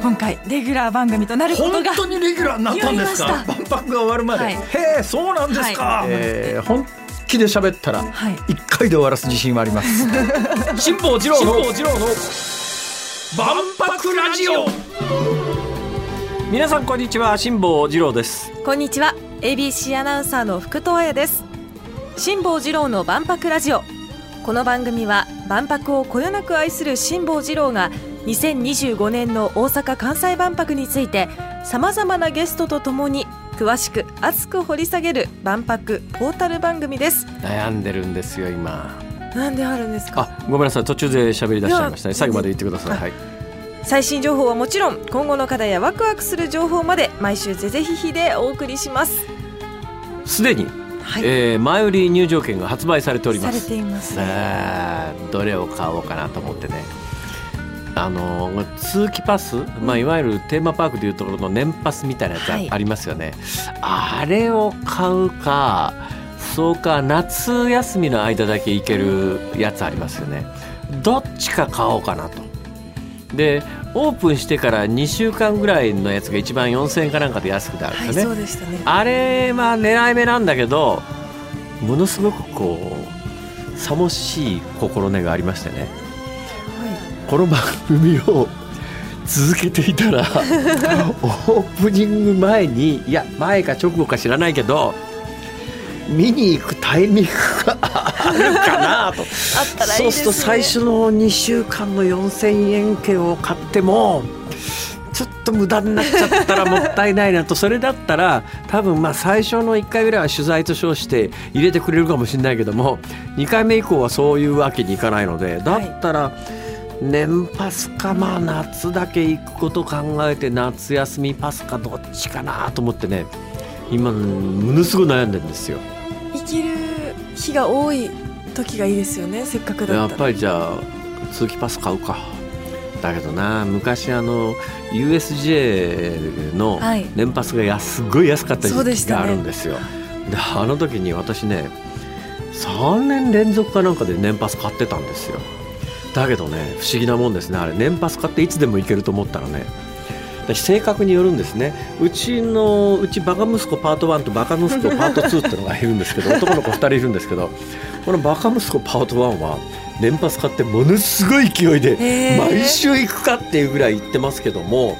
今回レギュラー番組となることが本当にレギュラーになったんですか？万博が終わるまで、はい。へえそうなんですか、はい。えー本気で喋ったらはい。一回で終わらす自信はあります。辛坊治郎の万博ラジオ。皆さんこんにちは辛坊治郎です。こんにちは。ABC アナウンサーの福藤彩です。辛坊治郎の万博ラジオ。この番組は万博をこよなく愛する辛坊治郎が2025年の大阪・関西万博についてさまざまなゲストとともに詳しく熱く掘り下げる万博ポータル番組です。悩んでるんですよ今。なんであるんですか？あごめんなさい途中で喋り出しちゃいましたね。最後まで言ってください。はい。最新情報はもちろん今後の課題やワクワクする情報まで毎週ぜぜひひでお送りします。すでに、はい、えー前売り入場券が発売されておりまされすていますえーどれを買おうかなと思ってねあの通期パス、まあ、いわゆるテーマパークでいうところの年パスみたいなやつはい。ありますよね、あれを買うかそうか夏休みの間だけ行けるやつありますよね。どっちか買おうかなと。でオープンしてから2週間ぐらいのやつが一番4000円かなんかで安くてあるんはい、ですよね、そうでしたね。あれは狙い目なんだけどものすごくこうさもしい心根がありましてねこの番組を続けていたら オープニング前にいや前か直後か知らないけど見に行くタイミングが あるかなと。そうすると最初の2週間の4,000円券を買ってもちょっと無駄になっちゃったらもったいないなと。それだったら多分まあ最初の1回ぐらいは取材と称して入れてくれるかもしれないけども2回目以降はそういうわけにいかないのでだったら年パスかまあ夏だけ行くこと考えて夏休みパスかどっちかなと思ってね今ものすごい悩んでるんですよ。行ける日が多い時がいいですよねせっかくだやっったら。ぱりじゃあ通期パス買うか。だけどな昔あの USJ のはい。年パスが安すごい安かった時期があるんですよ。であの時に私ね3年連続かなんかで年パス買ってたんですよだけどね不思議なもんですね。あれ年パス買っていつでも行けると思ったらね。私性格によるんですね。うちのうちバカ息子パート1とバカ息子パート2っていうのがいるんですけど 男の子2人いるんですけどこのバカ息子パート1は年パス買ってものすごい勢いで毎週行くかっていうぐらい行ってますけども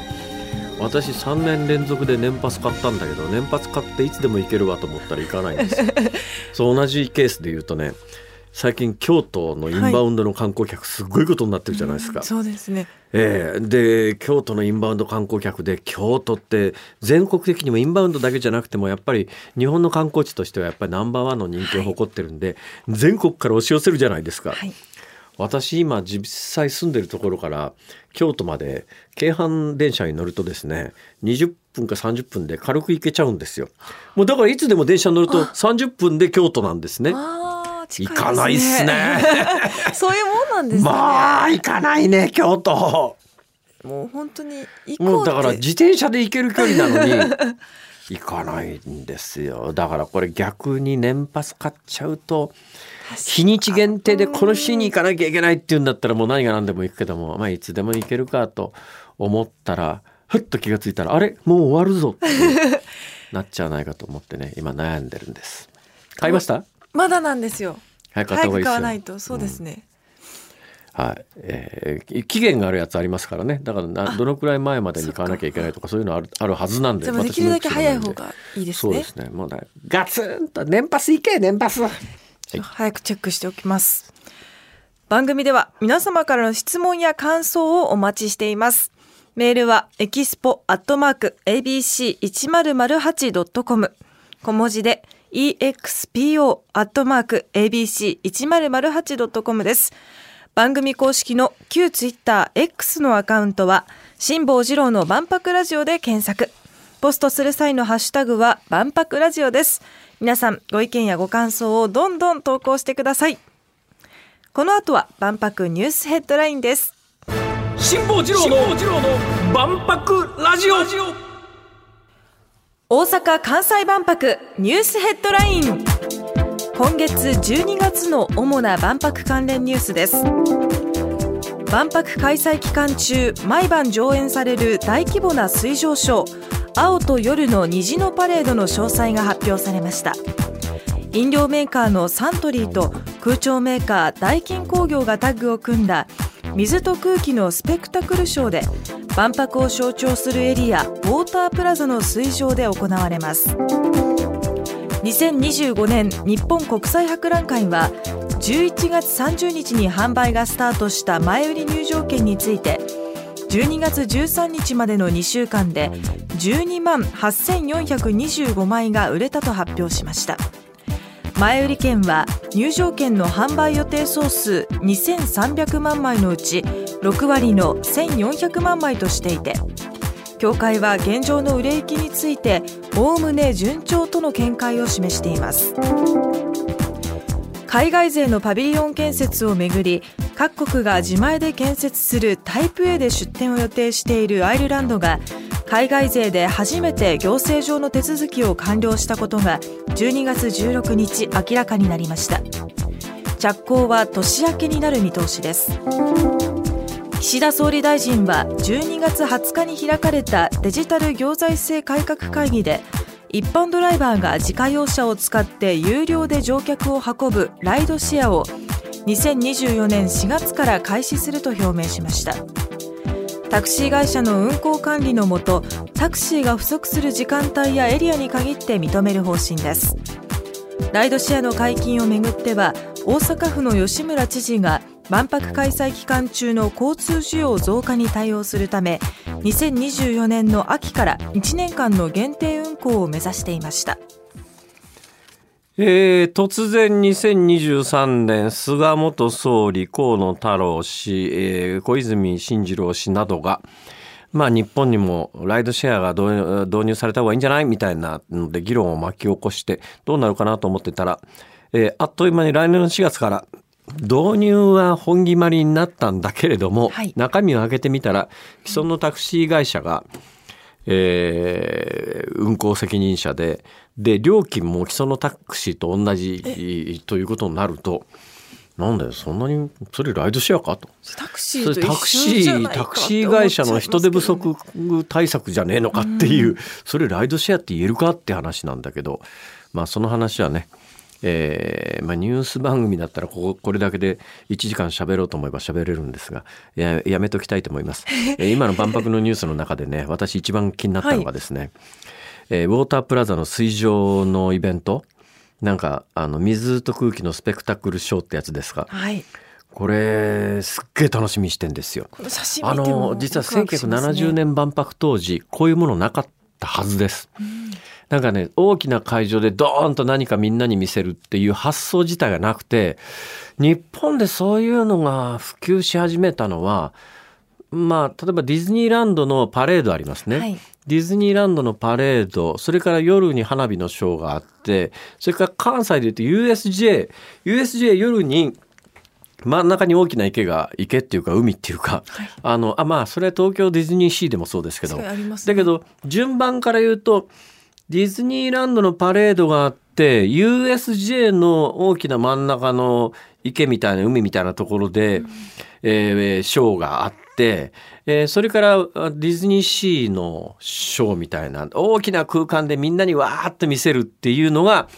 私3年連続で年パス買ったんだけど年パス買っていつでも行けるわと思ったら行かないんですよ。そう同じケースで言うとね最近京都のインバウンドの観光客すごいことになってるじゃないですか。そうですね。ええ。で京都のインバウンド観光客で京都って全国的にもインバウンドだけじゃなくてもやっぱり日本の観光地としてはやっぱりナンバーワンの人気を誇ってるんで、全国から押し寄せるじゃないですか。はい。私今実際住んでるところから京都まで京阪電車に乗るとですね20分か30分で軽く行けちゃうんですよ。もうだからいつでも電車に乗ると30分で京都なんですねあー近行かないっすね。そういうもんなんですね。まあ行かないね京都。もう本当に行こうって。もうだから自転車で行ける距離なのに 行かないんですよ。だからこれ逆に年パス買っちゃうと日にち限定でこの日に行かなきゃいけないっていうんだったらもう何が何でも行くけどもまあいつでも行けるかと思ったらふっと気がついたらあれ？もう終わるぞって なっちゃわないかと思ってね今悩んでるんです。買いました？まだなんですよ。早く買った方がいいですわないと。そうですね、はい、えー期限があるやつありますからね。だからなどのくらい前までに買わなきゃいけないとかそういうのあるあるはずなんででもできるだけ早い方がいいですね。そうですね。もうねガツンと年パス行け年パス。はい。早くチェックしておきます。番組では皆様からの質問や感想をお待ちしています。メールはエキスポアットマーク abc1008.com 小文字で expo アットマーク abc1008.com です。番組公式の旧ツイッター X のアカウントは辛坊治郎の万博ラジオで検索。ポストする際のハッシュタグは万博ラジオです。皆さんご意見やご感想をどんどん投稿してください。この後は万博ニュースヘッドラインです。辛坊治郎の万博ラジオ。大阪・関西万博ニュースヘッドライン。今月12月の主な万博関連ニュースです。万博開催期間中毎晩上演される大規模な水上ショー青と夜の虹のパレードの詳細が発表されました。飲料メーカーのサントリーと空調メーカーダイキン工業がタッグを組んだ水と空気のスペクタクルショーで万博を象徴するエリアウォータープラザの水上で行われます。2025年日本国際博覧会は11月30日に販売がスタートした前売り入場券について12月13日までの2週間で12万8425枚が売れたと発表しました。前売り券は入場券の販売予定総数2300万枚のうち6割の1400万枚としていて協会は現状の売れ行きについておおむね順調との見解を示しています。海外勢のパビリオン建設をめぐり各国が自前で建設するタイプ A で出展を予定しているアイルランドが海外勢で初めて行政上の手続きを完了したことが12月16日明らかになりました。着工は年明けになる見通しです。岸田総理大臣は12月20日に開かれたデジタル行財政改革会議で一般ドライバーが自家用車を使って有料で乗客を運ぶライドシェアを2024年4月から開始すると表明しました。タクシー会社の運行管理のもとタクシーが不足する時間帯やエリアに限って認める方針です。ライドシェアの解禁をめぐっては大阪府の吉村知事が万博開催期間中の交通需要増加に対応するため2024年の秋から1年間の限定運行を目指していました。えー、突然2023年菅元総理河野太郎氏、えー、小泉進次郎氏などがまあ、日本にもライドシェアが導入された方がいいんじゃないみたいなので議論を巻き起こしてどうなるかなと思ってたら、えー、あっという間に来年の4月から導入は本決まりになったんだけれども、はい、中身を開けてみたら既存のタクシー会社が、えー、運行責任者でで料金も既存のタクシーと同じということになると。なんだよそんなにそれライドシェアかと。タクシータクシータクシー会社の人手不足対策じゃねえのかっていう、それライドシェアって言えるかって話なんだけどまあその話はねえーまあ、ニュース番組だったらこここれだけで1時間喋ろうと思えば喋れるんですがややめときたいと思います、えー、今の万博のニュースの中でね私一番気になったのがですね、はい、えー、ウォータープラザの水上のイベント。なんかあの水と空気のスペクタクルショーってやつですが、はい、これすっげえ楽しみにしてんですよ。あの実は1970年万博当時こういうものなかったはずです。うんなんかね、大きな会場でドーンと何かみんなに見せるっていう発想自体がなくて、日本でそういうのが普及し始めたのは、まあ、例えばディズニーランドのパレードありますね。はい、ディズニーランドのパレード、それから夜に花火のショーがあって、それから関西で言うと USJ、USJ 夜に真ん中に大きな池が池っていうか海っていうか、はい、あのあまあそれは東京ディズニーシーでもそうですけど、ね、だけど順番から言うとディズニーランドのパレードがあって USJ の大きな真ん中の池みたいな海みたいなところで、うん、えー、ショーがあって、えー、それからディズニーシーのショーみたいな大きな空間でみんなにわーっと見せるっていうのが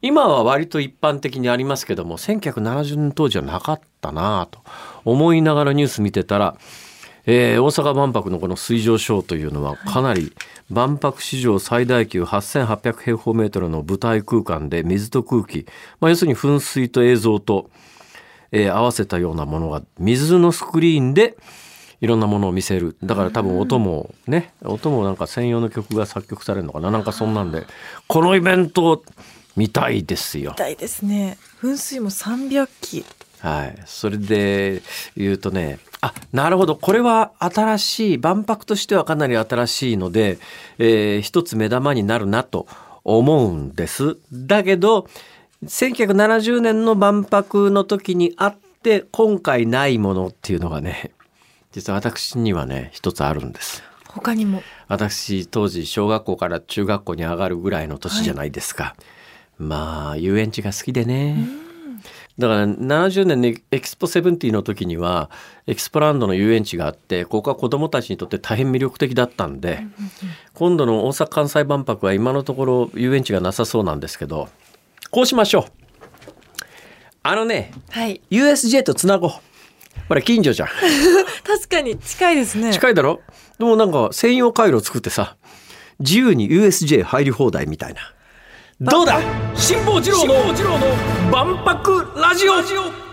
今は割と一般的にありますけども1970年当時はなかったなと思いながらニュース見てたらえー、大阪万博のこの水上ショーというのはかなり万博史上最大級8800平方メートルの舞台空間で水と空気、まあ、要するに噴水と映像と、えー、合わせたようなものが水のスクリーンでいろんなものを見せる。だから多分音もね音もなんか専用の曲が作曲されるのかな。なんかそんなんでこのイベント見たいですよ。見たいですね。噴水も300機はい、それで言うとねあなるほどこれは新しい万博としてはかなり新しいので、えー、一つ目玉になるなと思うんです。だけど1970年の万博の時にあって今回ないものっていうのがね実は私にはね一つあるんです。他にも？私当時小学校から中学校に上がるぐらいの年じゃないですか。はい、まあ遊園地が好きでね。だから70年にエキスポ70の時にはエキスポランドの遊園地があってここは子どもたちにとって大変魅力的だったんで今度の大阪・関西万博は今のところ遊園地がなさそうなんですけどこうしましょう。あのね、はい。USJ とつなごう。これ近所じゃん。確かに近いですね。近いだろ？でもなんか専用回路作ってさ自由に USJ 入り放題みたいなどうだ？辛坊治郎の万博ラジオ。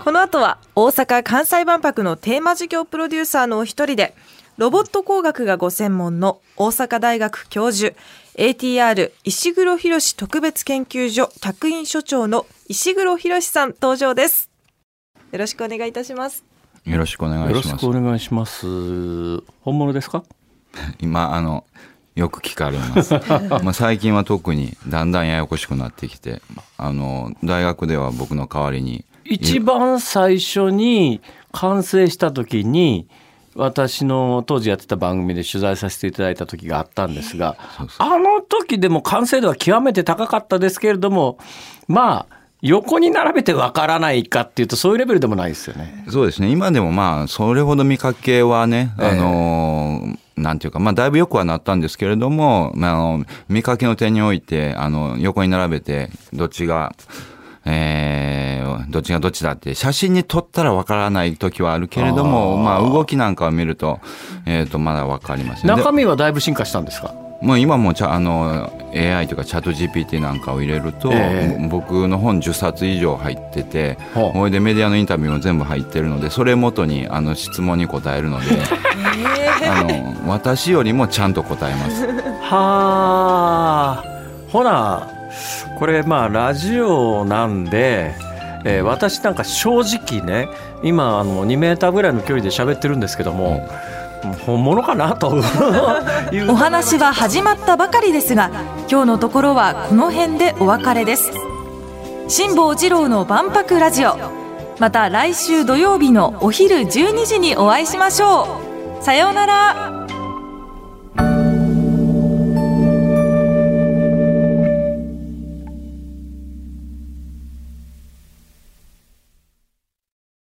この後は大阪・関西万博のテーマ事業プロデューサーのお一人でロボット工学がご専門の大阪大学教授 ATR 石黒博特別研究所客員所長の石黒博さん登場です。よろしくお願いいたします。よろしくお願よろしくいします。お願いします。本物ですか？今あのよく聞かれます。まあ最近は特にだんだんややこしくなってきて、あの大学では僕の代わりに一番最初に完成した時に私の当時やってた番組で取材させていただいた時があったんですがあの時でも完成度は極めて高かったですけれどもまあ横に並べてわからないかっていうとそういうレベルでもないですよね。そうですね。今でもまあそれほど見かけはね、ええあのなんていうかまあだいぶ良くはなったんですけれども、まあ、あの見かけの点においてあの横に並べてどっちがえー、どっちがどっちだって写真に撮ったらわからない時はあるけれどもまあ動きなんかを見ると,、えー、とまだわかります中身はだいぶ進化したんですか？もう今もちゃあの AI というかチャット GPT なんかを入れると、ええ。僕の本10冊以上入っててほう。それでメディアのインタビューも全部入ってるのでそれ元にあの質問に答えるのであの私よりもちゃんと答えます。はあ。ほなこれまあラジオなんで、えー私なんか正直ね今あの2メーターぐらいの距離で喋ってるんですけども、本物かなと。いうお話は始まったばかりですが今日のところはこの辺でお別れです。辛坊治郎の万博ラジオ。また来週土曜日のお昼12時にお会いしましょう。さようなら